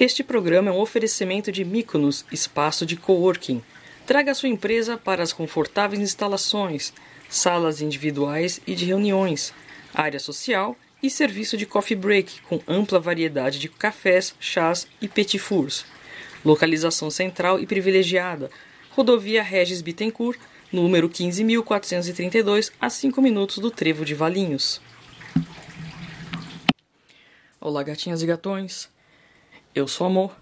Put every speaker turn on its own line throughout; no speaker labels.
Este programa é um oferecimento de Mykonos, espaço de coworking. Traga sua empresa para as confortáveis instalações, salas individuais e de reuniões, área social e serviço de coffee break com ampla variedade de cafés, chás e petit fours. Localização central e privilegiada. Rodovia Regis Bittencourt, número 15.432, a 5 minutos do Trevo de Valinhos. Olá, gatinhas e gatões. Eu sou Amor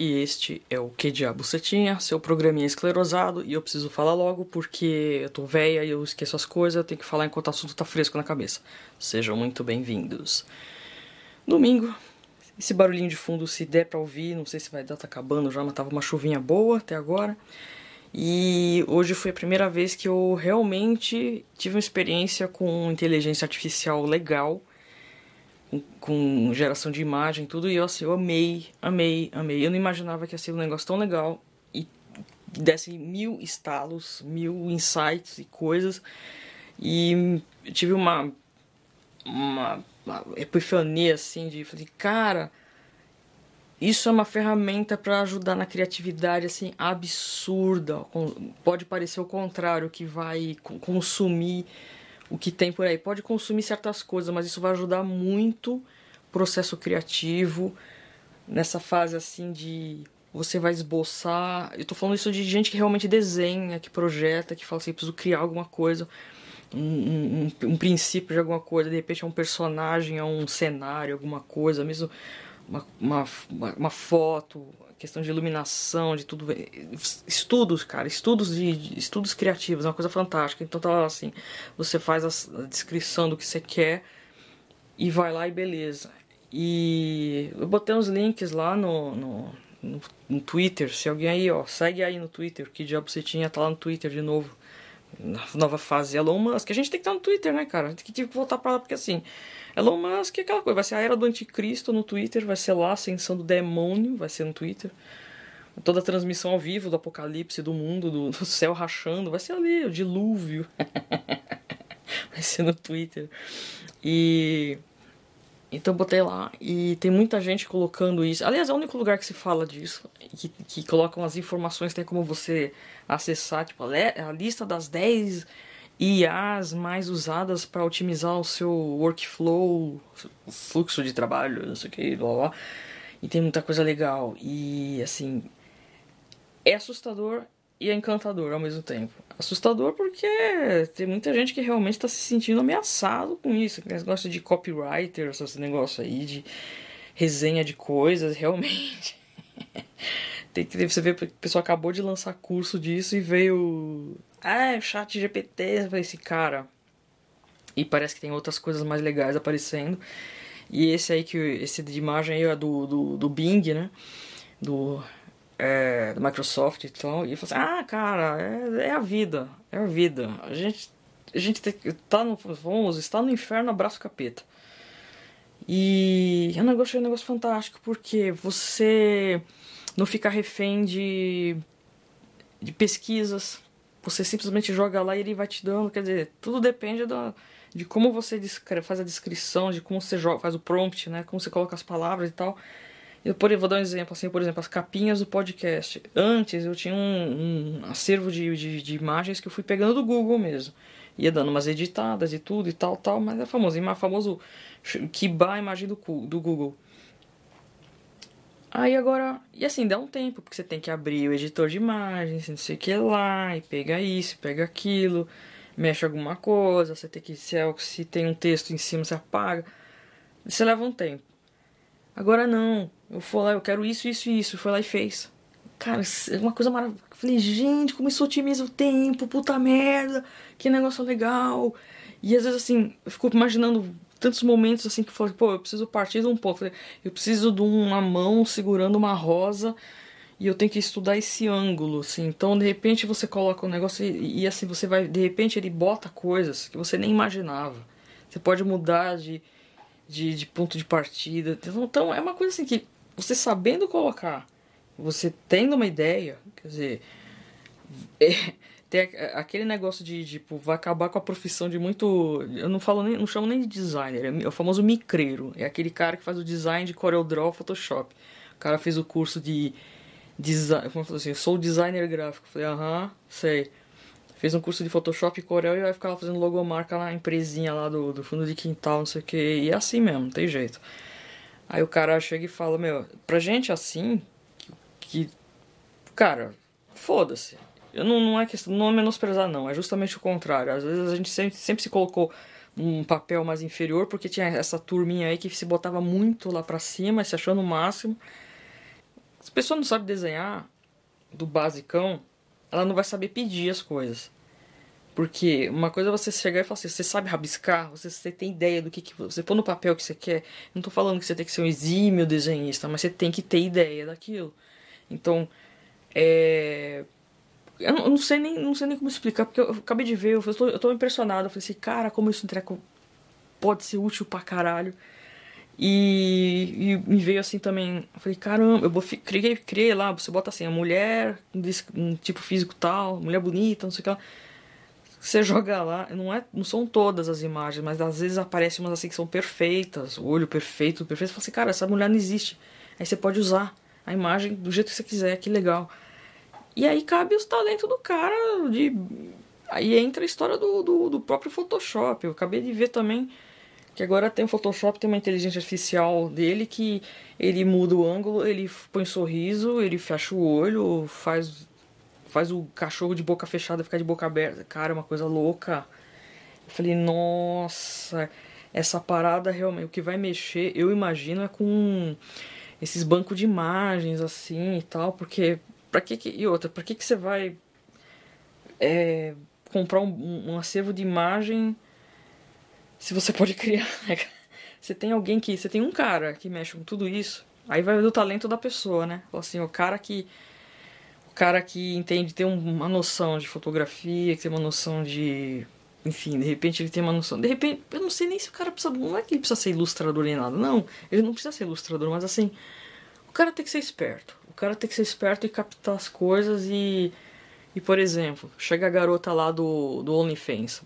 e este é o Que Diabo Você Tinha, seu programinha esclerosado. E eu preciso falar logo porque eu tô velha e eu esqueço as coisas, eu tenho que falar enquanto o assunto tá fresco na cabeça. Sejam muito bem-vindos. Domingo, esse barulhinho de fundo, se der pra ouvir, não sei se vai dar, tá acabando já, mas tava uma chuvinha boa até agora. E hoje foi a primeira vez que eu realmente tive uma experiência com inteligência artificial legal com, geração de imagem tudo, e eu, assim, eu amei, amei, amei. Eu não imaginava que ia ser um negócio tão legal e desse mil estalos, mil insights e coisas. E tive uma, uma, uma epifania, assim, de fazer, cara, isso é uma ferramenta para ajudar na criatividade, assim, absurda. Pode parecer o contrário, que vai consumir o que tem por aí. Pode consumir certas coisas, mas isso vai ajudar muito o processo criativo nessa fase assim de você vai esboçar. Eu tô falando isso de gente que realmente desenha, que projeta, que fala assim, preciso criar alguma coisa, um, um, um, princípio de alguma coisa, de repente é um personagem, é um cenário, alguma coisa, mesmo uma, uma, uma foto, questão de iluminação, de tudo. Estudos, cara, estudos de, de estudos criativos, é uma coisa fantástica. Então tá assim, você faz a, a, descrição do que você quer e vai lá e beleza. E eu botei uns links lá no, no, no, no Twitter. Se alguém aí, ó, segue aí no Twitter, que diabo você tinha, tá lá no Twitter de novo. Na nova fase Elon Musk, a gente tem que estar tá no Twitter, né, cara? A gente tem que voltar pra lá, porque assim, Elon Musk é aquela coisa, vai ser a era do anticristo no Twitter, vai ser lá a ascensão do demônio, vai ser no Twitter. Toda a transmissão ao vivo do apocalipse do mundo, do, do céu rachando, vai ser ali, o dilúvio. vai ser no Twitter. E. Então botei lá e tem muita gente colocando isso. Aliás, é o único lugar que se fala disso. Que, que colocam as informações, tem como você acessar, tipo, a lista das 10 IAs mais usadas para otimizar o seu workflow, o fluxo de trabalho, não sei o que, blá blá. E tem muita coisa legal. E assim, é assustador e é encantador ao mesmo tempo. Assustador porque tem muita gente que realmente está se sentindo ameaçado com isso. Que negócio de copywriter, esse negócio aí de resenha de coisas, realmente. tem que você que a pessoa acabou de lançar curso disso e veio ah, é chat GPT, esse cara. E parece que tem outras coisas mais legais aparecendo. E esse aí, que esse de imagem aí é do, do, do Bing, né? Do, é, do Microsoft e tal. E eu falei assim, ah, cara, é, é a vida. É a vida. A gente, a gente tá no, vamos, está no inferno, abraço capeta. E é um negócio, é um negócio fantástico, porque você não fica refém de, de pesquisas, você simplesmente joga lá e ele vai te dando. Quer dizer, tudo depende da, de como você faz a descrição, de como você joga, faz o prompt, né? Como você coloca as palavras e tal. Eu por, vou dar um exemplo, assim, por exemplo, as capinhas do podcast. Antes eu tinha um, um acervo de, de, de, imagens que eu fui pegando do Google mesmo. Ia dando umas editadas e tudo e tal, tal, mas é famoso. Famoso Kiba imagem do, do Google. Aí agora, e assim, dá um tempo, porque você tem que abrir o editor de imagens, não sei o que lá, e pega isso, pega aquilo, mexe alguma coisa, você tem que, se, é, se tem um texto em cima, você apaga. Você leva um tempo. Agora não, eu fui lá, eu quero isso, isso e isso, foi lá e fez. Cara, é uma coisa maravilhosa. Falei, gente, como isso otimiza o tempo, puta merda, que negócio legal. E às vezes assim, eu fico imaginando tantos momentos assim que eu falei, pô, eu preciso partir de um ponto. Eu preciso de uma mão segurando uma rosa e eu tenho que estudar esse ângulo, assim. Então, de repente, você coloca um negócio e, e, assim, você vai, de repente, ele bota coisas que você nem imaginava. Você pode mudar de, de, de ponto de partida. Então, então, é uma coisa assim que você sabendo colocar, você tendo uma ideia, quer dizer, é, tem aquele negócio de, tipo, vai acabar com a profissão de muito. Eu não falo nem, não chamo nem de designer, é o famoso micreiro. É aquele cara que faz o design de CorelDRAW Photoshop. O cara fez o curso de design. Assim, sou designer gráfico. falei, aham, sei. Fez um curso de Photoshop e Corel e vai ficar fazendo logomarca na empresinha lá do, do fundo de quintal, não sei o que. E é assim mesmo, não tem jeito. Aí o cara chega e fala, meu, pra gente assim, que. que cara, foda-se. Eu não, não é questão, não é menosprezar, não. É justamente o contrário. Às vezes a gente sempre, sempre se colocou num papel mais inferior porque tinha essa turminha aí que se botava muito lá pra cima, se achando o máximo. Se a pessoa não sabe desenhar do basicão, ela não vai saber pedir as coisas. Porque uma coisa é você chegar e falar assim, você sabe rabiscar, você, você tem ideia do que, que você põe no papel que você quer. Não tô falando que você tem que ser um exímio desenhista, mas você tem que ter ideia daquilo. Então, é, eu não, sei nem, não sei nem como explicar, porque eu, acabei de ver, eu, tô, eu tô impressionado. Eu falei assim, cara, como isso entrega pode ser útil pra caralho. E, e, me veio assim também. Eu falei, caramba, eu criei, criei lá, você bota assim, a mulher, um tipo físico tal, mulher bonita, não sei o que lá. Você joga lá, não, é, não são todas as imagens, mas às vezes aparecem umas assim que são perfeitas, o olho perfeito, perfeito. Você fala assim, cara, essa mulher não existe. Aí você pode usar a imagem do jeito que você quiser, que legal. E aí cabe os talentos do cara de. Aí entra a história do, do, do, próprio Photoshop. Eu acabei de ver também que agora tem o Photoshop, tem uma inteligência artificial dele que ele muda o ângulo, ele põe um sorriso, ele fecha o olho, faz, faz o cachorro de boca fechada ficar de boca aberta. Cara, é uma coisa louca. Eu falei, nossa, essa parada realmente, o que vai mexer, eu imagino, é com esses bancos de imagens assim e tal, porque Pra que, que e outra, pra que, que você vai é, comprar um, um acervo de imagem se você pode criar? Né, você tem alguém que. Você tem um cara que mexe com tudo isso. Aí vai do talento da pessoa, né? Assim, o cara que. O cara que entende, tem uma noção de fotografia, que tem uma noção de. Enfim, de repente ele tem uma noção. De repente, eu não sei nem se o cara precisa. Não é que ele precisa ser ilustrador nem nada. Não, ele não precisa ser ilustrador, mas assim. O cara tem que ser esperto. O cara tem que ser esperto e captar as coisas e. E, por exemplo, chega a garota lá do, do OnlyFans.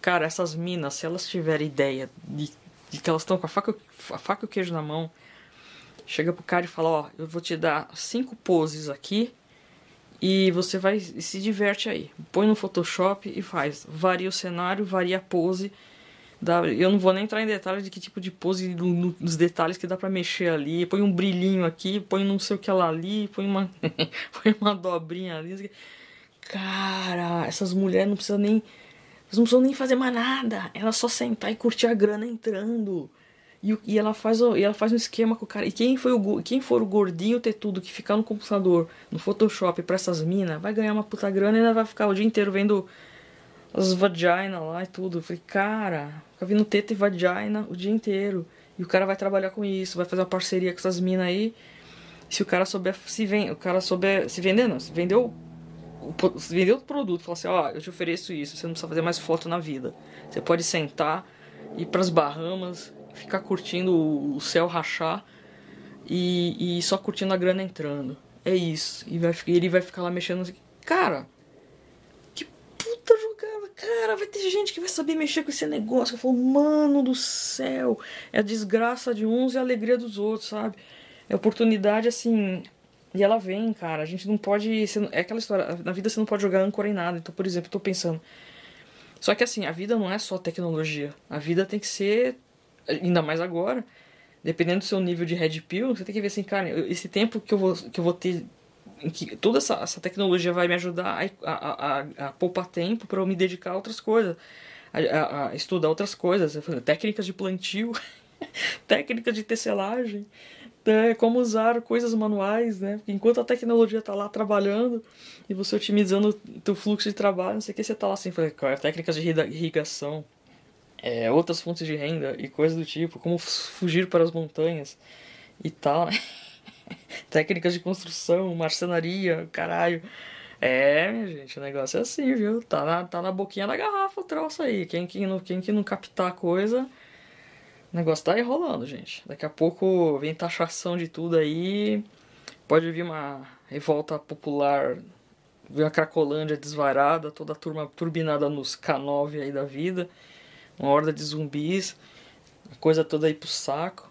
Cara, essas minas, se elas tiverem ideia de, de que elas estão com a faca, a faca e o queijo na mão, chega pro cara e fala, ó, eu vou te dar cinco poses aqui e você vai se diverte aí. Põe no Photoshop e faz. Varia o cenário, varia a pose Dá, eu não vou nem entrar em detalhes de que tipo de pose, nos detalhes que dá para mexer ali. Põe um brilhinho aqui, põe não sei o que lá ali, põe uma, põe uma dobrinha ali. Cara, essas mulheres não precisam nem. Elas não precisam nem fazer mais nada. Ela só sentar e curtir a grana entrando. E, e, ela faz, e ela faz um esquema com o cara. E quem, foi o, quem for o gordinho ter tudo que ficar no computador, no Photoshop pra essas minas, vai ganhar uma puta grana e ainda vai ficar o dia inteiro vendo as vagina lá e tudo. Eu falei, cara, fica vindo teta e vagina o dia inteiro. E o cara vai trabalhar com isso, vai fazer uma parceria com essas minas aí. Se o cara souber se vem, o cara souber se vender, não, se vendeu o, se vendeu o produto, falar assim, ó, oh, eu te ofereço isso, você não precisa fazer mais foto na vida. Você pode sentar, ir para as Bahamas, ficar curtindo o céu rachar e, e só curtindo a grana entrando. É isso. E vai, ele vai ficar lá mexendo. Cara, puta jogada, cara, vai ter gente que vai saber mexer com esse negócio. Eu falo, mano do céu, é a desgraça de uns e a alegria dos outros, sabe? É oportunidade assim. E ela vem, cara. A gente não pode. É aquela história. Na vida você não pode jogar âncora em nada. Então, por exemplo, eu tô pensando. Só que assim, a vida não é só tecnologia. A vida tem que ser. Ainda mais agora. Dependendo do seu nível de red pill, você tem que ver assim, cara, esse tempo que eu vou, que eu vou ter em que toda essa, essa tecnologia vai me ajudar a, a, a, a poupar tempo para eu me dedicar a outras coisas, a, a estudar outras coisas, técnicas de plantio, técnicas de tecelagem, né, como usar coisas manuais, né? Enquanto a tecnologia está lá trabalhando e você otimizando o fluxo de trabalho, não sei o que, você está lá assim, é, técnicas de irrigação, é, outras fontes de renda e coisas do tipo, como fugir para as montanhas e tal, né? Técnicas de construção, marcenaria, caralho. É, minha gente, o negócio é assim, viu? Tá na, tá na boquinha da garrafa o troço aí. Quem que, não, quem que não captar a coisa, o negócio tá aí rolando, gente. Daqui a pouco vem taxação de tudo aí. Pode vir uma revolta popular, vir a Cracolândia desvarada, toda a turma turbinada nos K9 aí da vida. Uma horda de zumbis, a coisa toda aí pro saco.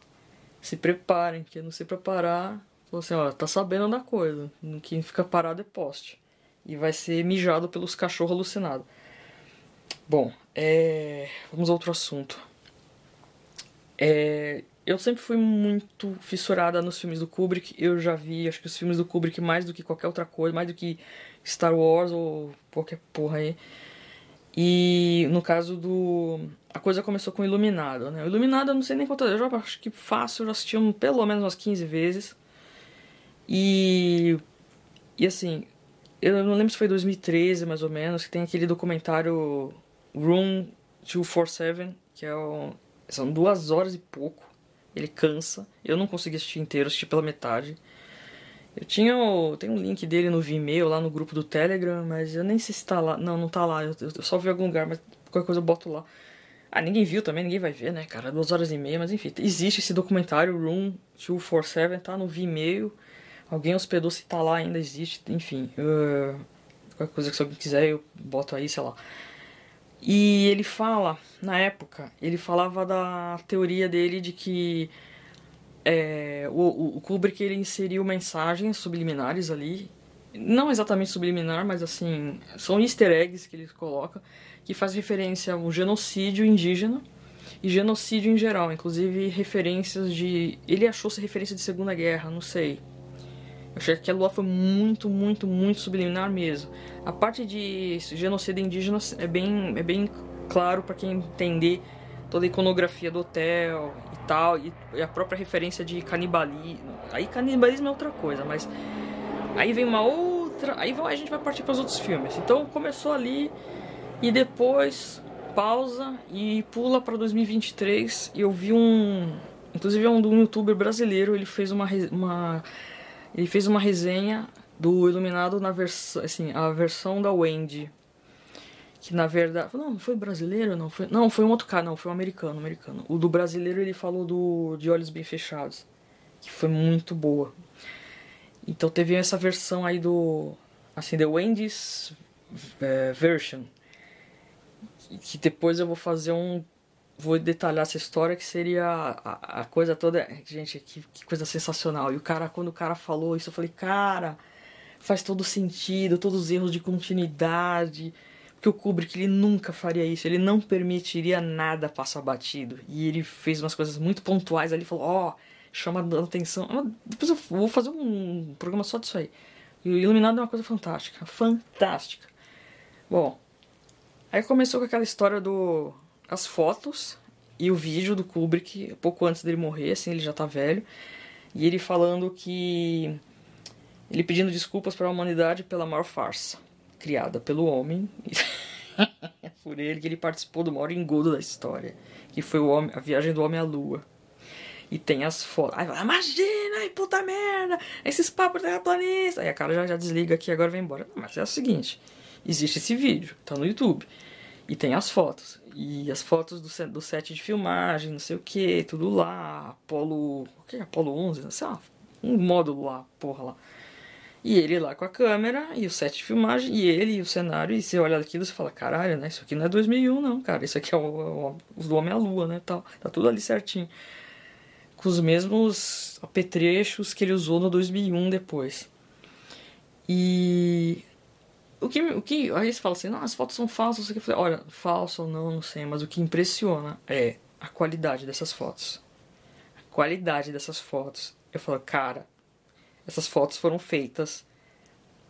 Se preparem, que não se preparar, Falou assim, ó, tá sabendo da coisa. Quem fica parado é poste. E vai ser mijado pelos cachorros alucinados. Bom, é... vamos a outro assunto. É... Eu sempre fui muito fissurada nos filmes do Kubrick. Eu já vi, acho que os filmes do Kubrick mais do que qualquer outra coisa, mais do que Star Wars ou qualquer porra aí. E no caso do. A coisa começou com Iluminado, né? O Iluminado eu não sei nem quantas. Eu já acho que fácil, eu já assisti um, pelo menos umas 15 vezes. E. E assim, eu não lembro se foi 2013 mais ou menos, que tem aquele documentário Room 247, que é o, são duas horas e pouco. Ele cansa. Eu não consegui assistir inteiro, assisti pela metade. Eu tinha o, tem um link dele no Vimeo, lá no grupo do Telegram, mas eu nem sei se tá lá. Não, não tá lá. Eu, eu só vi algum lugar, mas qualquer coisa eu boto lá. Ah, ninguém viu também, ninguém vai ver, né, cara? Duas horas e meia, mas enfim. Existe esse documentário, Room 247, tá no Vimeo. Alguém hospedou se tá lá ainda, existe, enfim. Uh, qualquer coisa que se alguém quiser, eu boto aí, sei lá. E ele fala, na época, ele falava da teoria dele de que é, o, o Kubrick ele inseriu mensagens subliminares ali, não exatamente subliminar, mas assim, são easter eggs que ele coloca, que faz referência ao genocídio indígena e genocídio em geral, inclusive referências de. Ele achou-se referência de Segunda Guerra, não sei. Achei que a Lua foi muito, muito, muito subliminar mesmo. A parte de genocídio indígena é bem, é bem claro para quem entender toda a iconografia do hotel e tal, e, a própria referência de canibalismo. Aí canibalismo é outra coisa, mas aí vem uma outra. Aí a gente vai partir para os outros filmes. Então começou ali e depois pausa e pula para 2023 e eu vi um. Inclusive é um, um youtuber brasileiro, ele fez uma, uma ele fez uma resenha do Iluminado na versão, assim, a versão da Wendy que na verdade. Não, foi brasileiro, não. Foi, não, foi um outro cara, não, foi um americano, americano. O do brasileiro ele falou do De Olhos Bem Fechados, que foi muito boa. Então teve essa versão aí do. Assim, The Wendy's é, version. Que depois eu vou fazer um. Vou detalhar essa história que seria a, a coisa toda. Gente, que, que coisa sensacional. E o cara, quando o cara falou isso, eu falei, cara, faz todo sentido, todos os erros de continuidade que o Kubrick ele nunca faria isso, ele não permitiria nada passar batido. E ele fez umas coisas muito pontuais ali, falou: Ó, oh, chama a atenção. Ah, depois eu vou fazer um programa só disso aí. E o Iluminado é uma coisa fantástica, fantástica. Bom, aí começou com aquela história do as fotos e o vídeo do Kubrick pouco antes dele morrer, assim, ele já tá velho, e ele falando que ele pedindo desculpas para a humanidade pela maior farsa criada pelo homem. por ele que ele participou do maior engodo da história, que foi o homem, a viagem do homem à lua. E tem as fotos. Aí fala, imagina, ai, puta merda, esses papos terraplanista. Aí a cara já, já desliga aqui agora vai embora. Mas é o seguinte: existe esse vídeo, tá no YouTube. E tem as fotos. E as fotos do, set, do set de filmagem, não sei o que, tudo lá. Apolo. O que é? Apolo 11? Sei lá. Um módulo lá, porra lá. E ele lá com a câmera e o set de filmagem, e ele e o cenário, e você olha aquilo e fala, caralho, né? Isso aqui não é 2001 não, cara. Isso aqui é o, o, o do Homem à Lua, né? Tal. Tá tudo ali certinho. Com os mesmos apetrechos que ele usou no 2001 depois. E... O que, o que aí você fala assim, não, as fotos são falsas, eu falei, olha, falso ou não, não sei, mas o que impressiona é a qualidade dessas fotos. A qualidade dessas fotos. Eu falo, cara, essas fotos foram feitas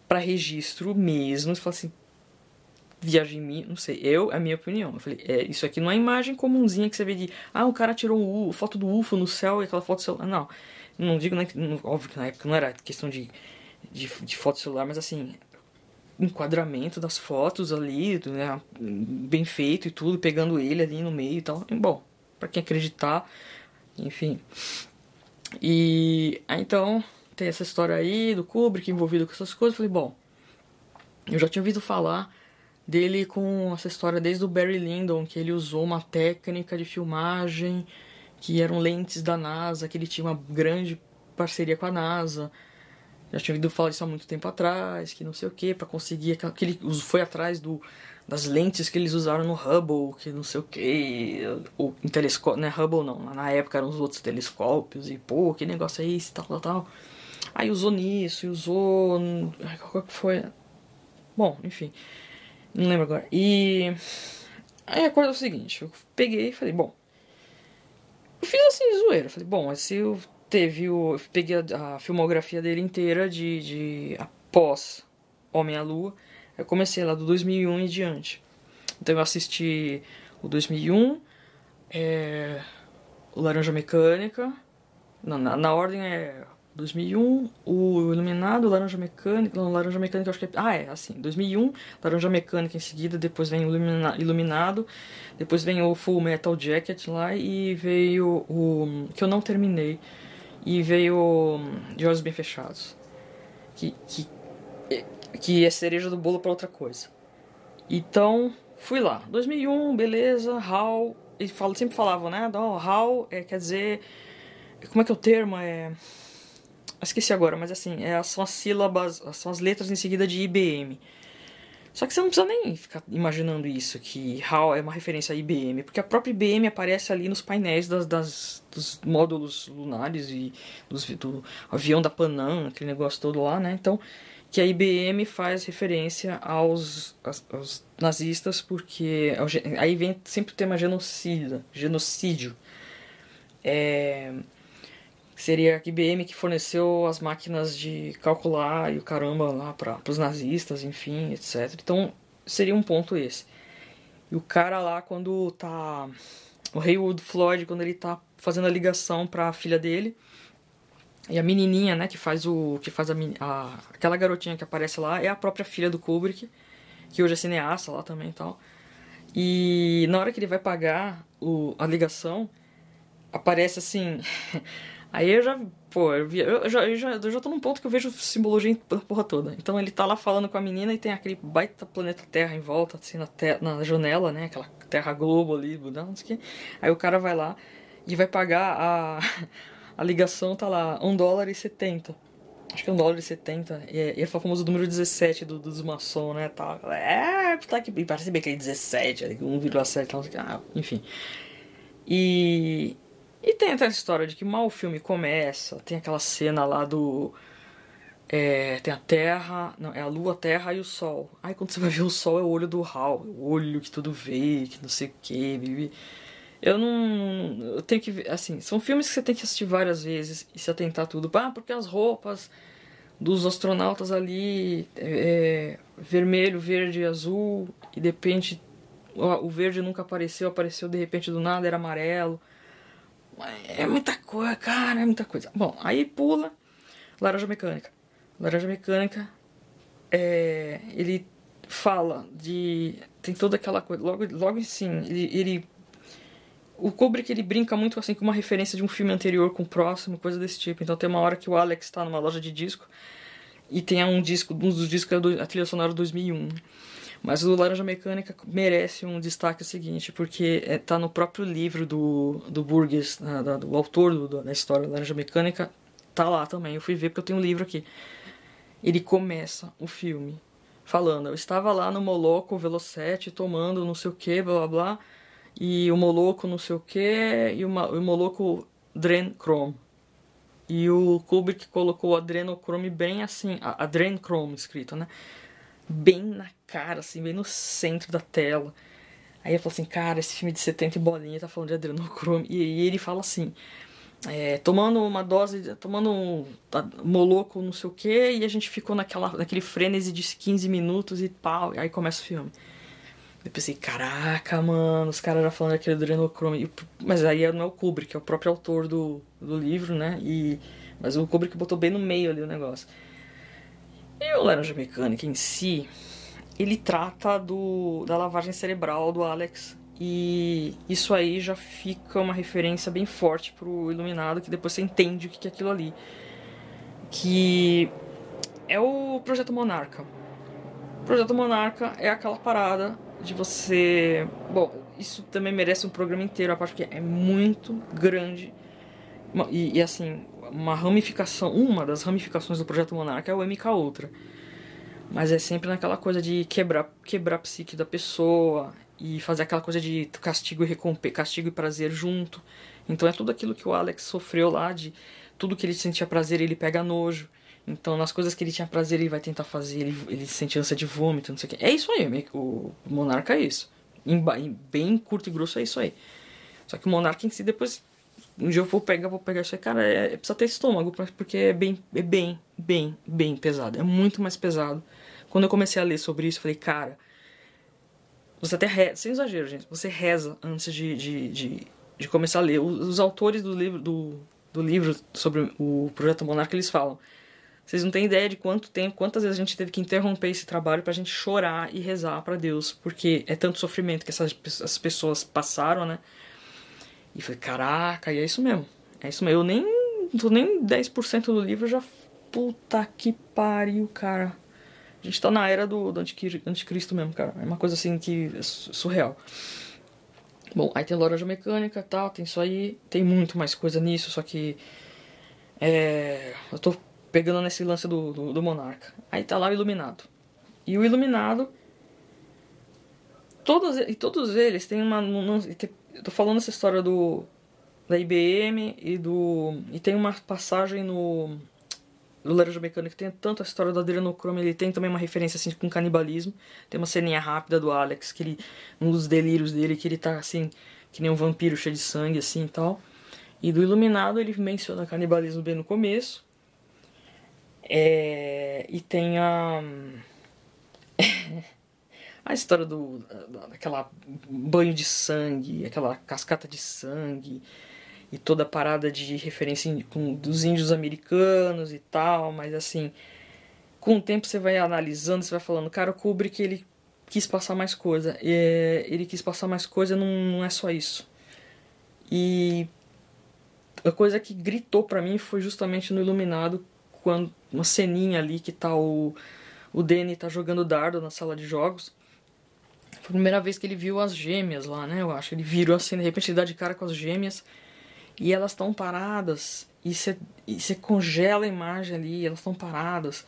para registro mesmo. Você fala assim, viagem minha, não sei, eu, é a minha opinião. Eu falei, é, isso aqui não é imagem comunzinha que você vê de, ah, o cara tirou um foto do UFO no céu e aquela foto celular. Não, não digo, né, óbvio que na época não era questão de, de, de foto celular, mas assim, enquadramento das fotos ali, né, bem feito e tudo, pegando ele ali no meio e tal. E, bom, para quem acreditar, enfim. E então tem essa história aí do Kubrick envolvido com essas coisas. Falei, bom, eu já tinha ouvido falar dele com essa história desde o Barry Lyndon, que ele usou uma técnica de filmagem que eram lentes da NASA, que ele tinha uma grande parceria com a NASA. Já tinha ouvido falar disso há muito tempo atrás, que não sei o que, para conseguir que ele foi atrás do das lentes que eles usaram no Hubble, que não sei o que, o em telescópio, não é Hubble não, na época eram os outros telescópios e pô, que negócio é esse, tal, tal, tal. Aí usou nisso, usou. Qual que foi? Bom, enfim. Não lembro agora. E. Aí a coisa é o seguinte: eu peguei e falei, bom. Eu fiz assim, zoeira. Falei, bom, mas se eu teve o. Eu peguei a, a filmografia dele inteira de, de após Homem à Lua. Eu comecei lá do 2001 em diante. Então eu assisti o 2001, é, o Laranja Mecânica. Não, na, na ordem é 2001, o Iluminado, Laranja Mecânica. Não, Laranja Mecânica acho que é. Ah, é, assim. 2001, Laranja Mecânica em seguida, depois vem o Iluminado, depois vem o Full Metal Jacket lá e veio o. que eu não terminei. E veio De Olhos Bem Fechados. Que, que, que é cereja do bolo para outra coisa. Então, fui lá. 2001, beleza, HAL. E fala, sempre falavam, né? Não, HAL é, quer dizer. Como é que é o termo? É esqueci agora, mas assim, é, são as sílabas, são as letras em seguida de IBM. Só que você não precisa nem ficar imaginando isso, que HAL é uma referência a IBM, porque a própria IBM aparece ali nos painéis das, das dos módulos lunares e dos, do avião da Panam, aquele negócio todo lá, né? Então, que a IBM faz referência aos, aos, aos nazistas, porque é aí vem sempre o tema genocida, genocídio. É, seria a IBM que forneceu as máquinas de calcular e o caramba lá para os nazistas, enfim, etc. Então seria um ponto esse. E o cara lá quando tá o Haywood Floyd quando ele tá fazendo a ligação para a filha dele e a menininha, né, que faz o que faz a, a, aquela garotinha que aparece lá é a própria filha do Kubrick, que hoje é cineasta lá também e tal. E na hora que ele vai pagar o, a ligação, aparece assim Aí eu já, pô, eu, eu, já, eu, já, eu já tô num ponto que eu vejo simbologia da porra toda. Então ele tá lá falando com a menina e tem aquele baita planeta Terra em volta, assim, na, te, na janela, né? Aquela Terra Globo ali, não sei o que. Aí o cara vai lá e vai pagar a, a ligação, tá lá, 1 dólar e 70. Acho que é 1 dólar e 70. E, é, e fala o famoso número 17 do, dos maçom, né? Tal. É, tá que parece bem aquele 17, 1,7, tal, ah, enfim. E, e tem até essa história de que mal o filme começa, tem aquela cena lá do. É, tem a Terra, não, é a Lua, a Terra e o Sol. Aí quando você vai ver o Sol é o olho do Hal, o olho que tudo vê, que não sei o que, bibi. Eu não. Eu tenho que ver. Assim, são filmes que você tem que assistir várias vezes e se atentar tudo. Ah, porque as roupas dos astronautas ali é, é vermelho, verde e azul, e de repente o verde nunca apareceu, apareceu de repente do nada, era amarelo. É muita coisa, cara, é muita coisa. Bom, aí pula Laranja Mecânica. Laranja Mecânica, é, ele fala de. Tem toda aquela coisa. Logo, logo sim, ele, ele. O Kubrick ele brinca muito assim com uma referência de um filme anterior com o próximo, coisa desse tipo. Então tem uma hora que o Alex está numa loja de disco e tem um disco, um dos discos é a trilha sonora 2001. Mas o Laranja Mecânica merece um destaque seguinte, porque é, tá no próprio livro do, do Burgess, né, da, do autor do, da história Laranja Mecânica, tá lá também. Eu fui ver porque eu tenho um livro aqui. Ele começa o filme falando: Eu estava lá no Moloco Velocete tomando não sei o que, blá blá blá, e o Moloco não sei o que, e uma, o Moloco Drenochrome. E o Kubrick colocou adrenochrome bem assim, adrenochrome escrito, né? Bem na cara, assim, bem no centro da tela. Aí eu falo assim, cara, esse filme de 70 e bolinha tá falando de adrenochrome. E, e ele fala assim, é, tomando uma dose, tomando um moloco, não sei o que, e a gente ficou naquela, naquele frenesi de 15 minutos e pau, e aí começa o filme. Eu pensei, caraca, mano, os caras já falando daquele adrenochrome. Mas aí não é o Kubrick, é o próprio autor do, do livro, né? E, mas o Kubrick botou bem no meio ali o negócio. E o Laranja Mecânica em si, ele trata do, da lavagem cerebral do Alex. E isso aí já fica uma referência bem forte pro Iluminado, que depois você entende o que é aquilo ali. Que é o Projeto Monarca. O Projeto Monarca é aquela parada de você. Bom, isso também merece um programa inteiro, a parte que é muito grande. E, e assim, uma ramificação, uma das ramificações do projeto Monarca é o MK Ultra. Mas é sempre naquela coisa de quebrar, quebrar a psique da pessoa e fazer aquela coisa de castigo e recompensa, castigo e prazer junto. Então é tudo aquilo que o Alex sofreu lá de tudo que ele sentia prazer ele pega nojo. Então, nas coisas que ele tinha prazer, ele vai tentar fazer, ele, ele sente ânsia de vômito, não sei o que. É isso aí, o monarca é isso. Em, em, bem curto e grosso é isso aí. Só que o monarca em si, depois, um dia eu vou pegar, vou pegar isso cara, é, é, precisa ter estômago, porque é bem, é bem, bem, bem pesado. É muito mais pesado. Quando eu comecei a ler sobre isso, eu falei, cara, você até reza, sem exagero, gente, você reza antes de, de, de, de começar a ler. Os, os autores do livro, do, do livro sobre o Projeto Monarca, eles falam vocês não têm ideia de quanto tempo, quantas vezes a gente teve que interromper esse trabalho pra gente chorar e rezar para Deus, porque é tanto sofrimento que essas, essas pessoas passaram, né? E falei, caraca, e é isso mesmo. É isso mesmo. Eu nem tô nem 10% do livro, já puta que pariu, cara. A gente tá na era do, do anticristo mesmo, cara. É uma coisa assim que é surreal. Bom, aí tem loja mecânica tal, tem isso aí. Tem muito mais coisa nisso, só que. É, eu tô pegando nesse lance do, do, do monarca. Aí tá lá o iluminado. E o iluminado. Todos, e todos eles têm uma. Tô falando essa história do. Da IBM e do. E tem uma passagem no. Do Laranja Mecânica tem tanto a história do adrenocrome, ele tem também uma referência assim com canibalismo. Tem uma ceninha rápida do Alex, que ele. Um dos delírios dele, que ele tá assim. Que nem um vampiro cheio de sangue, assim e tal. E do Iluminado ele menciona canibalismo bem no começo. É, e tem a. a história do. daquela banho de sangue, aquela cascata de sangue, e toda a parada de referência com, dos índios americanos e tal, mas assim. Com o tempo você vai analisando, você vai falando, cara, o Kubrick ele quis passar mais coisa. É, ele quis passar mais coisa, não, não é só isso. E a coisa que gritou para mim foi justamente no Iluminado quando uma ceninha ali que tá o, o Danny tá jogando dardo na sala de jogos. Foi a primeira vez que ele viu as gêmeas lá, né? Eu acho. Ele virou assim, de repente ele dá de cara com as gêmeas e elas estão paradas. E você congela a imagem ali, elas estão paradas.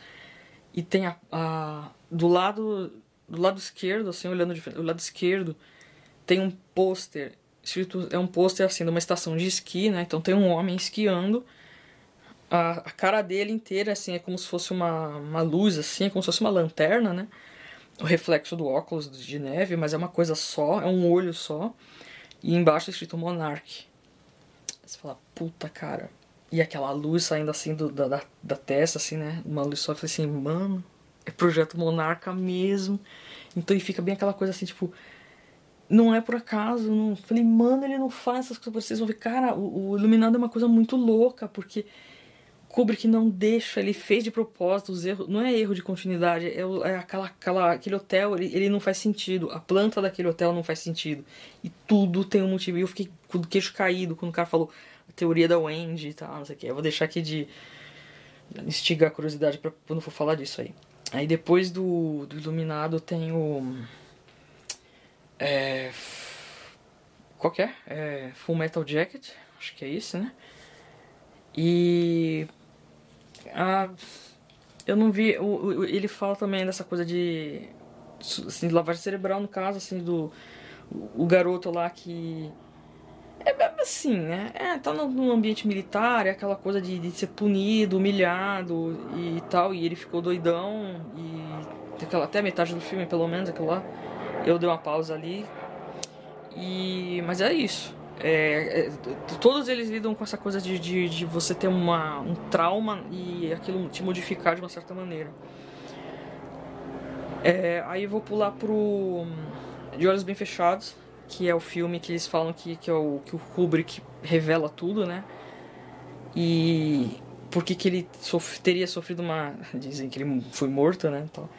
E tem a, a, do lado do lado esquerdo, assim, olhando de frente, do lado esquerdo, tem um pôster escrito, é um pôster assim de uma estação de esqui, né? Então tem um homem esquiando a, a cara dele inteira, assim, é como se fosse uma, uma luz, assim, é como se fosse uma lanterna, né? O reflexo do óculos de neve, mas é uma coisa só, é um olho só. E embaixo é escrito Monarch. Você fala, puta cara. E aquela luz saindo assim do, da, da testa, assim, né? Uma luz só. Eu falei assim, mano, é projeto Monarca mesmo. Então e fica bem aquela coisa assim, tipo. Não é por acaso, não. Falei, mano, ele não faz essas coisas. Vocês vão ver, cara, o, o Iluminado é uma coisa muito louca, porque Kubrick não deixa, ele fez de propósito os erros, não é erro de continuidade, é, é aquela, aquela, aquele hotel, ele, ele não faz sentido, a planta daquele hotel não faz sentido, e tudo tem um motivo, e eu fiquei com o queixo caído quando o cara falou a teoria da Wendy e tal, não sei o que, eu vou deixar aqui de instigar a curiosidade para quando for falar disso aí. Aí depois do, do Iluminado tem o... É, qual que é? é? Full Metal Jacket, acho que é isso, né? E ah, eu não vi. O, o, ele fala também dessa coisa de. Assim, lavagem cerebral, no caso, assim, do. O, garoto lá que. É, é assim, né? É, tá no ambiente militar, é aquela coisa de, de, ser punido, humilhado e tal. E ele ficou doidão. E aquela, até metade do filme, pelo menos, aquilo lá. Eu dei uma pausa ali. E, mas é isso. É, é, todos eles lidam com essa coisa de, de, de, você ter uma, um trauma e aquilo te modificar de uma certa maneira. É, aí eu vou pular pro De Olhos Bem Fechados, que é o filme que eles falam que, que, é o, que o Kubrick revela tudo, né? E por que, que ele sof teria sofrido uma. Dizem que ele foi morto, né? Então,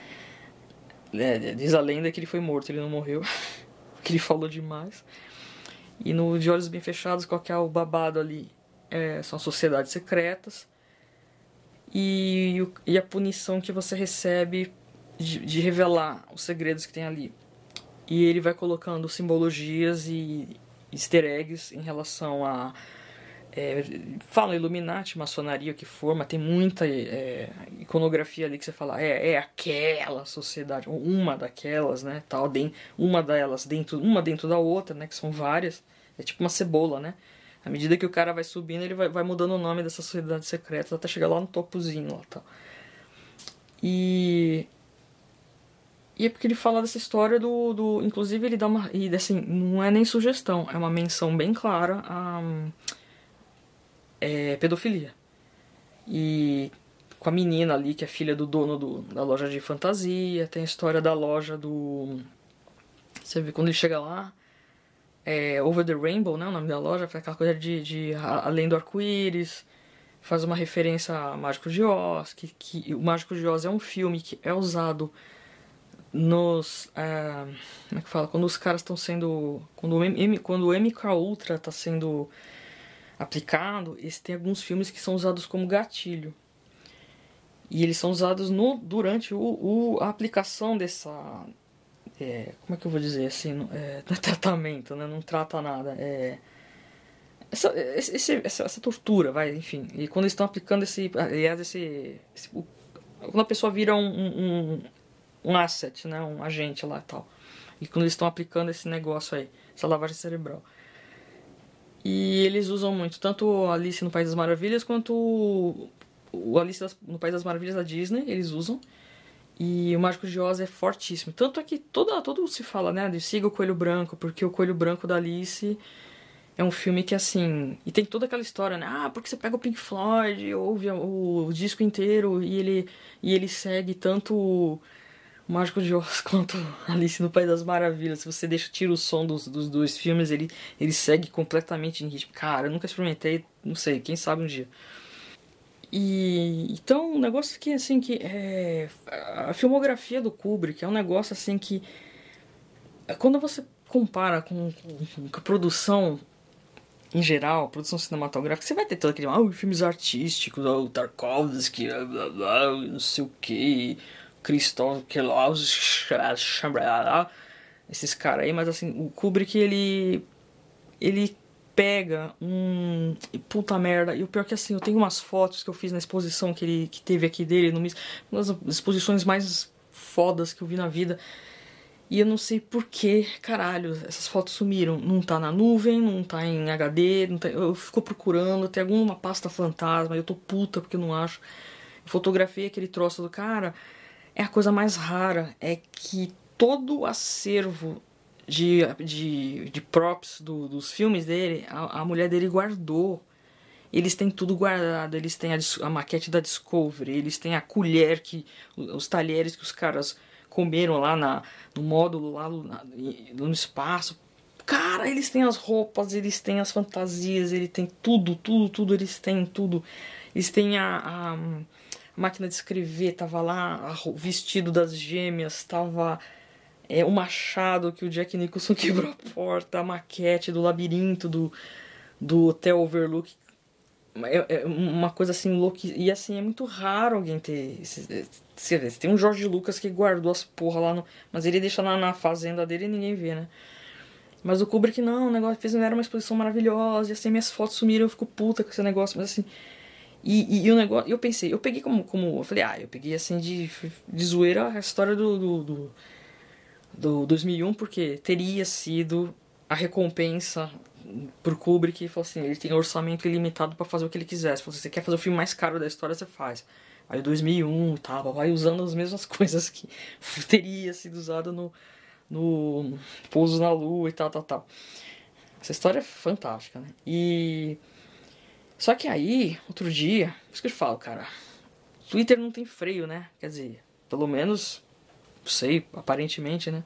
é, diz a lenda que ele foi morto, ele não morreu, porque ele falou demais. E no De Olhos Bem Fechados, qual que é o babado ali? É, são sociedades secretas. E, e a punição que você recebe de, de revelar os segredos que tem ali. E ele vai colocando simbologias e easter eggs em relação a é, fala Illuminati, maçonaria, o que for, mas tem muita é, iconografia ali que você fala, é, é aquela sociedade, ou uma daquelas, né, tal, uma delas dentro, uma dentro da outra, né, que são várias, é tipo uma cebola, né, À medida que o cara vai subindo, ele vai, vai mudando o nome dessas sociedades secretas até chegar lá no topozinho lá tal. E. E é porque ele fala dessa história do. do inclusive, ele dá uma. E assim, não é nem sugestão, é uma menção bem clara a. É, pedofilia. E com a menina ali, que é filha do dono do, da loja de fantasia. Tem a história da loja do. Você vê quando ele chega lá. É Over the Rainbow, né? O nome da loja. Aquela coisa de, de Além do Arco-Íris. Faz uma referência a Mágico de Oz. Que, que, o Mágico de Oz é um filme que é usado nos. É, como é que fala? Quando os caras estão sendo. Quando o, M, quando o MK Ultra está sendo aplicado, esse, tem alguns filmes que são usados como gatilho. E eles são usados no, durante o, o a aplicação dessa. É, como é que eu vou dizer assim? É, tratamento, né? Não trata nada. É, essa, esse, essa, essa, tortura, vai, enfim. E quando eles estão aplicando esse. Aliás, esse, esse. quando a pessoa vira um, um, um asset, né? Um agente lá e tal. E quando eles estão aplicando esse negócio aí, essa lavagem cerebral. E eles usam muito, tanto Alice no País das Maravilhas quanto o Alice no País das Maravilhas da Disney, eles usam. E o Mágico de Oz é fortíssimo. Tanto é que toda, todo se fala, né, de siga o Coelho Branco, porque o Coelho Branco da Alice é um filme que, assim... E tem toda aquela história, né? Ah, porque você pega o Pink Floyd, ouve o, o disco inteiro e ele, e ele segue tanto Mágico de Oz quanto Alice no País das Maravilhas. Se você deixa, tira o som dos, dos dois filmes, ele, ele segue completamente em ritmo. Cara, eu nunca experimentei, não sei, quem sabe um dia. E então um negócio que assim que é, a filmografia do Kubrick é um negócio assim que quando você compara com, com, com a produção em geral, produção cinematográfica, você vai ter todo aquele ah, filmes artísticos, o Tarkovsky, blá, blá, blá, não sei o que, Christoph Klaus, esses caras aí, mas assim, o Kubrick ele ele pega um. Puta merda. E o pior é que assim, eu tenho umas fotos que eu fiz na exposição que ele que teve aqui dele, no, uma das exposições mais fodas que eu vi na vida. E eu não sei por que, caralho, essas fotos sumiram. Não tá na nuvem, não tá em HD, tá, eu fico procurando, tem alguma pasta fantasma, eu tô puta porque eu não acho. Eu fotografei aquele troço do cara. É a coisa mais rara, é que todo o acervo de, de, de props do, dos filmes dele, a, a, mulher dele guardou. Eles têm tudo guardado, eles têm a, a, maquete da Discovery, eles têm a colher, que os talheres que os caras comeram lá na, no módulo, lá no, no espaço. Cara, eles têm as roupas, eles têm as fantasias, eles têm tudo, tudo, tudo, eles têm tudo. Eles têm a, a máquina de escrever, tava lá, o vestido das gêmeas, tava é, o machado que o Jack Nicholson quebrou a porta, a maquete do labirinto do, do Hotel Overlook. É, é uma coisa assim louca. E assim, é muito raro alguém ter. Você vê, tem um Jorge Lucas que guardou as porra lá no. Mas ele deixa lá na fazenda dele e ninguém vê, né? Mas o Kubrick não, o negócio fez era uma exposição maravilhosa, e assim minhas fotos sumiram, eu fico puta com esse negócio, mas assim. E, e, e o negócio, eu pensei, eu peguei como, como. Eu falei, ah, eu peguei assim de, de zoeira a história do, do, do do 2001 porque teria sido a recompensa pro Kubrick falou assim, ele tem orçamento ilimitado para fazer o que ele quisesse. Se você quer fazer o filme mais caro da história, você faz. Aí o 2001 tava vai usando as mesmas coisas que teria sido usado no no Pouso na Lua e tal, tal, tal. Essa história é fantástica, né? E só que aí, outro dia, isso que eu falo, cara, Twitter não tem freio, né? Quer dizer, pelo menos sei, aparentemente, né?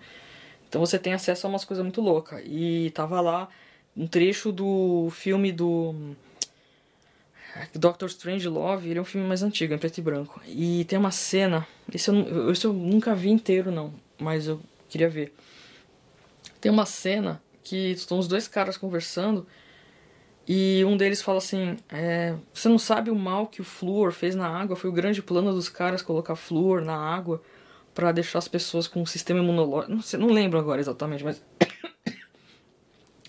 Então você tem acesso a umas coisas muito loucas. E tava lá um trecho do filme do Doctor Strange Love, ele é um filme mais antigo, em preto e branco. E tem uma cena, esse eu, esse eu nunca vi inteiro não, mas eu queria ver. Tem uma cena que estão os dois caras conversando e um deles fala assim: é, Você não sabe o mal que o flúor fez na água? Foi o grande plano dos caras colocar flúor na água para deixar as pessoas com um sistema imunológico. Não, sei, não lembro agora exatamente, mas.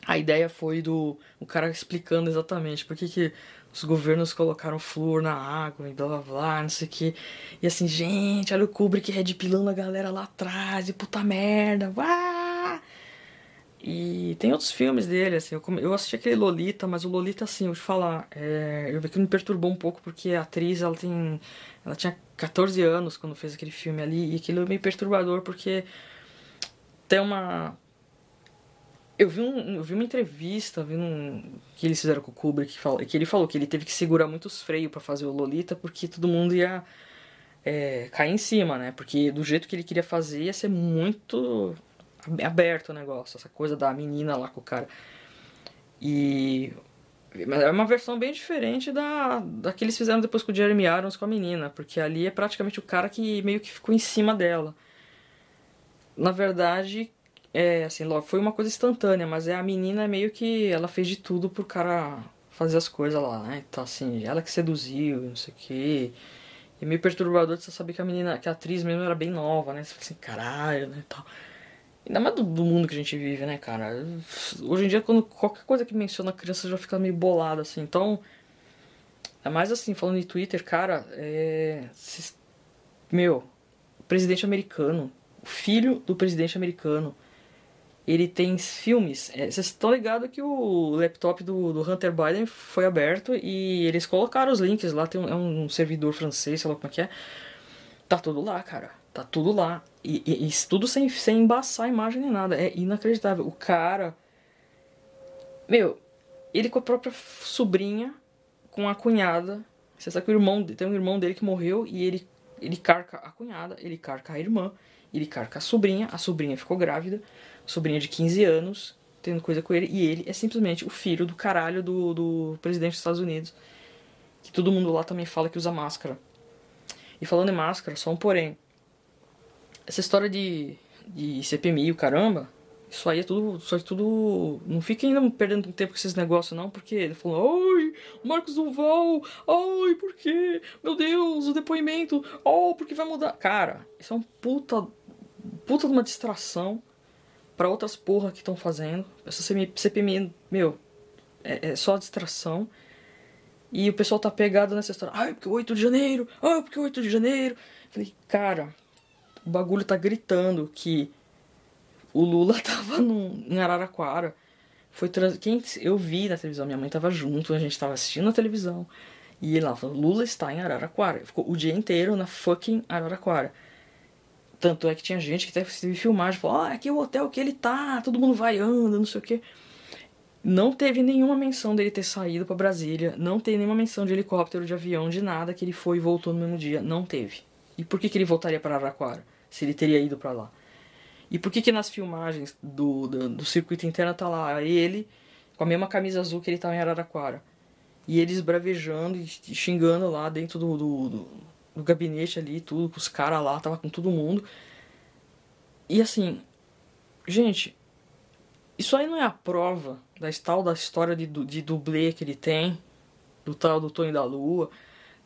A ideia foi do o cara explicando exatamente por que, que os governos colocaram flúor na água e blá blá blá, não sei o que. E assim, gente, olha o Kubrick red pilando a galera lá atrás e puta merda, vá! E tem outros filmes dele, assim, eu, eu assisti aquele Lolita, mas o Lolita, assim, eu te falar, é, eu vi que me perturbou um pouco porque a atriz, ela tem, ela tinha 14 anos quando fez aquele filme ali, e aquilo é meio perturbador porque tem uma... Eu vi, um, eu vi uma entrevista vi um, que eles fizeram com o Kubrick, que, fala, que ele falou que ele teve que segurar muitos freios para fazer o Lolita porque todo mundo ia é, cair em cima, né? Porque do jeito que ele queria fazer ia ser muito aberto o negócio, essa coisa da menina lá com o cara. E é uma versão bem diferente da, da que eles fizeram depois com o Jeremy Irons com a menina, porque ali é praticamente o cara que meio que ficou em cima dela. Na verdade, é assim, foi uma coisa instantânea, mas é a menina meio que ela fez de tudo pro cara fazer as coisas lá, né? Então assim, ela que seduziu, não sei o que. E meio perturbador de você saber que a menina, que a atriz mesmo era bem nova, né? Você fala assim, caralho, né? Tal. Ainda mais do, do, mundo que a gente vive, né, cara? Hoje em dia, quando qualquer coisa que menciona criança já fica meio bolado, assim. Então, é mais assim, falando de Twitter, cara, é. Meu, presidente americano, o filho do presidente americano, ele tem filmes. É, vocês estão ligados que o laptop do, do, Hunter Biden foi aberto e eles colocaram os links lá, tem um, é um servidor francês, sei lá como é que é. Tá tudo lá, cara. Tá tudo lá. E, e, tudo sem, sem embaçar a imagem nem nada. É inacreditável. O cara. Meu, ele com a própria sobrinha, com a cunhada. Você sabe que o irmão tem um irmão dele que morreu e ele, ele carca a cunhada, ele carca a irmã, ele carca a sobrinha, a sobrinha ficou grávida, sobrinha de 15 anos, tendo coisa com ele, e ele é simplesmente o filho do caralho do, do presidente dos Estados Unidos. Que todo mundo lá também fala que usa máscara. E falando em máscara, só um porém essa história de, de CPMI, o caramba, isso aí é tudo. Isso aí é tudo. Não fiquem ainda perdendo tempo com esses negócios, não, porque ele falou, ai, Marcos Duval, ai, por quê? Meu Deus, o depoimento, oh, porque vai mudar. Cara, isso é um puta. puta de uma distração para outras porra que estão fazendo. Essa CPMI, meu, é, é só distração. E o pessoal tá pegado nessa história. Ai, porque 8 de janeiro, ai, porque 8 de janeiro. Falei, cara, o bagulho tá gritando que o Lula tava num, em Araraquara. Foi trans... quem eu vi na televisão, minha mãe tava junto, a gente tava assistindo a televisão. E lá falou, Lula está em Araraquara. Ficou o dia inteiro na fucking Araraquara. Tanto é que tinha gente que até teve filmagem, falou, ah, aqui é o hotel que ele tá, todo mundo vai anda, não sei o que. Não teve nenhuma menção dele ter saído para Brasília, não teve nenhuma menção de helicóptero, de avião, de nada, que ele foi e voltou no mesmo dia. Não teve. E por que, que ele voltaria para Araraquara? se ele teria ido para lá. E por que que nas filmagens do, do, do, circuito interno tá lá ele com a mesma camisa azul que ele tava em Araraquara? E eles bravejando e xingando lá dentro do, do, do, do gabinete ali, tudo, com os caras lá, tava com todo mundo. E assim, gente, isso aí não é a prova da tal da história de, de dublê que ele tem, do tal do Tonho da Lua,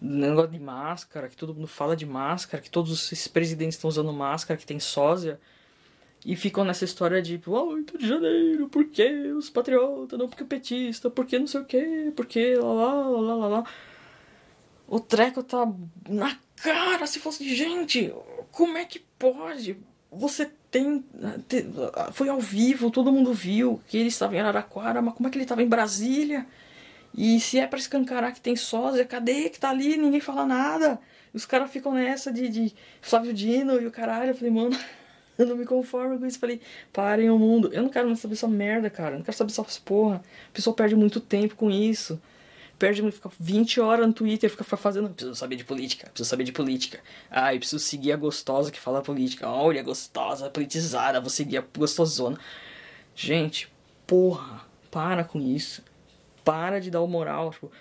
negócio de máscara, que todo mundo fala de máscara, que todos esses presidentes estão usando máscara, que tem sósia. E ficam nessa história de, tipo, oh, 8 de janeiro, por que os patriotas, não porque o petista, por que não sei o que, por que lá, lá, lá, lá, lá. O treco tá na cara, se fosse, gente, como é que pode? Você tem, foi ao vivo, todo mundo viu que ele estava em Araraquara, mas como é que ele estava em Brasília? E se é para escancarar que tem sósia, cadê que tá ali? Ninguém fala nada. Os caras ficam nessa de, de Flávio Dino e o caralho. Eu falei, mano, eu não me conformo com isso. Falei, parem o mundo. Eu não quero mais saber essa merda, cara. Eu não quero saber essas porra. A pessoa perde muito tempo com isso. Perde, fica 20 horas no Twitter, fica fazendo. Preciso saber de política, preciso saber de política. Ai, preciso seguir a gostosa que fala política. Olha, gostosa, politizada, vou seguir a gostosona. Gente, porra, para com isso para de dar o moral, tipo,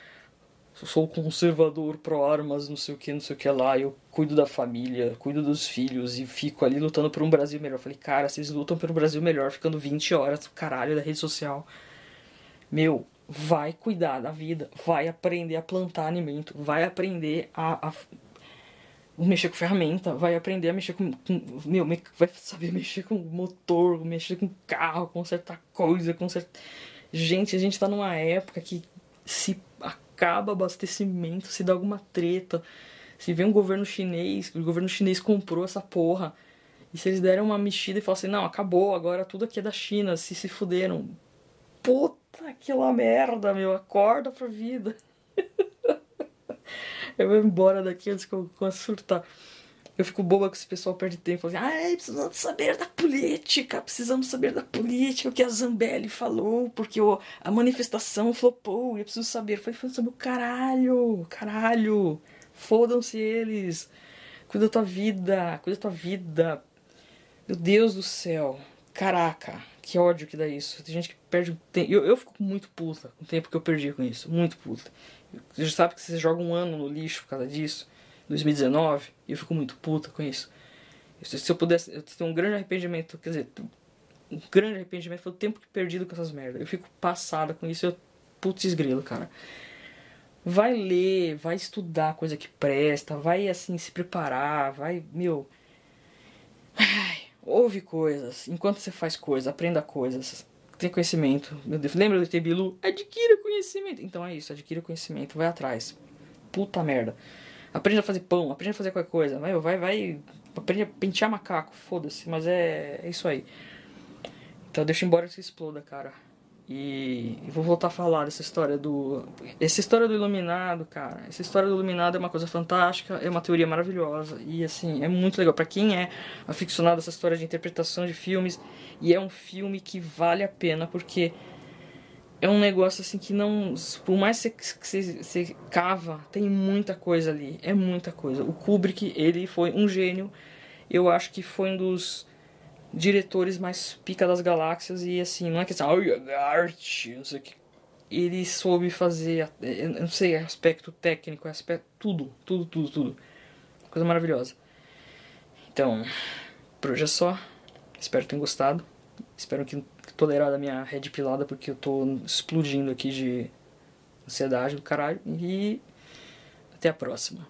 eu sou conservador pro armas, não sei o que, não sei o que lá, eu cuido da família, cuido dos filhos e fico ali lutando por um Brasil melhor. Falei, cara, vocês lutam pelo Brasil melhor ficando 20 horas caralho da rede social. Meu, vai cuidar da vida, vai aprender a plantar alimento, vai aprender a, a mexer com ferramenta, vai aprender a mexer com, com, meu, vai saber mexer com motor, mexer com carro, consertar coisa, consertar Gente, a gente tá numa época que se acaba abastecimento, se dá alguma treta, se vem um governo chinês, o governo chinês comprou essa porra E se eles derem uma mexida e falam assim, não, acabou, agora tudo aqui é da China, se se fuderam. Puta, aquela merda, meu, acorda pra vida. eu vou embora daqui antes que eu comece surtar. Eu fico boba com esse pessoal perde tempo. Assim, Ai, precisamos saber da política, precisamos saber da política, o que a Zambelli falou, porque a manifestação flopou, eu preciso saber. Foi sobre o caralho, caralho. Fodam-se eles. Cuida da tua vida, cuida da tua vida. Meu Deus do céu. Caraca, que ódio que dá isso. Tem gente que perde tempo. Eu, eu fico muito puta com o tempo que eu perdi com isso. Muito puta. Você já sabe que você joga um ano no lixo por causa disso. 2019. E eu fico muito puta com isso. Se eu pudesse. Eu tenho um grande arrependimento. Quer dizer, um grande arrependimento foi o tempo que perdido com essas merdas. Eu fico passada com isso. Eu, putz grilo, cara. Vai ler, vai estudar coisa que presta, vai assim se preparar, vai, meu. Ai, ouve coisas. Enquanto você faz coisas, aprenda coisas. Tem conhecimento. Meu Deus, lembra do Tebilu? Adquira conhecimento. Então é isso, adquira conhecimento, vai atrás. Puta merda. Aprende a fazer pão, aprende a fazer qualquer coisa. Vai, vai, vai. Aprende a pentear macaco, foda-se, mas é, é isso aí. Então deixa embora que se exploda, cara. E, e, vou voltar a falar dessa história do. Essa história do Iluminado, cara. Essa história do Iluminado é uma coisa fantástica, é uma teoria maravilhosa. E assim, é muito legal. para quem é aficionado a essa história de interpretação de filmes, e é um filme que vale a pena, porque é um negócio assim que não. Por mais que você, cava, tem muita coisa ali. É muita coisa. O Kubrick, ele foi um gênio. Eu acho que foi um dos diretores mais pica das galáxias. E assim, não é que assim, ai, arte, não sei o que. Ele soube fazer, eu não sei, aspecto técnico, aspecto. Tudo, tudo, tudo, tudo. Coisa maravilhosa. Então, por hoje é só. Espero que tenham gostado. Espero que tolerar a minha red pilada porque eu tô explodindo aqui de ansiedade do caralho. E até a próxima.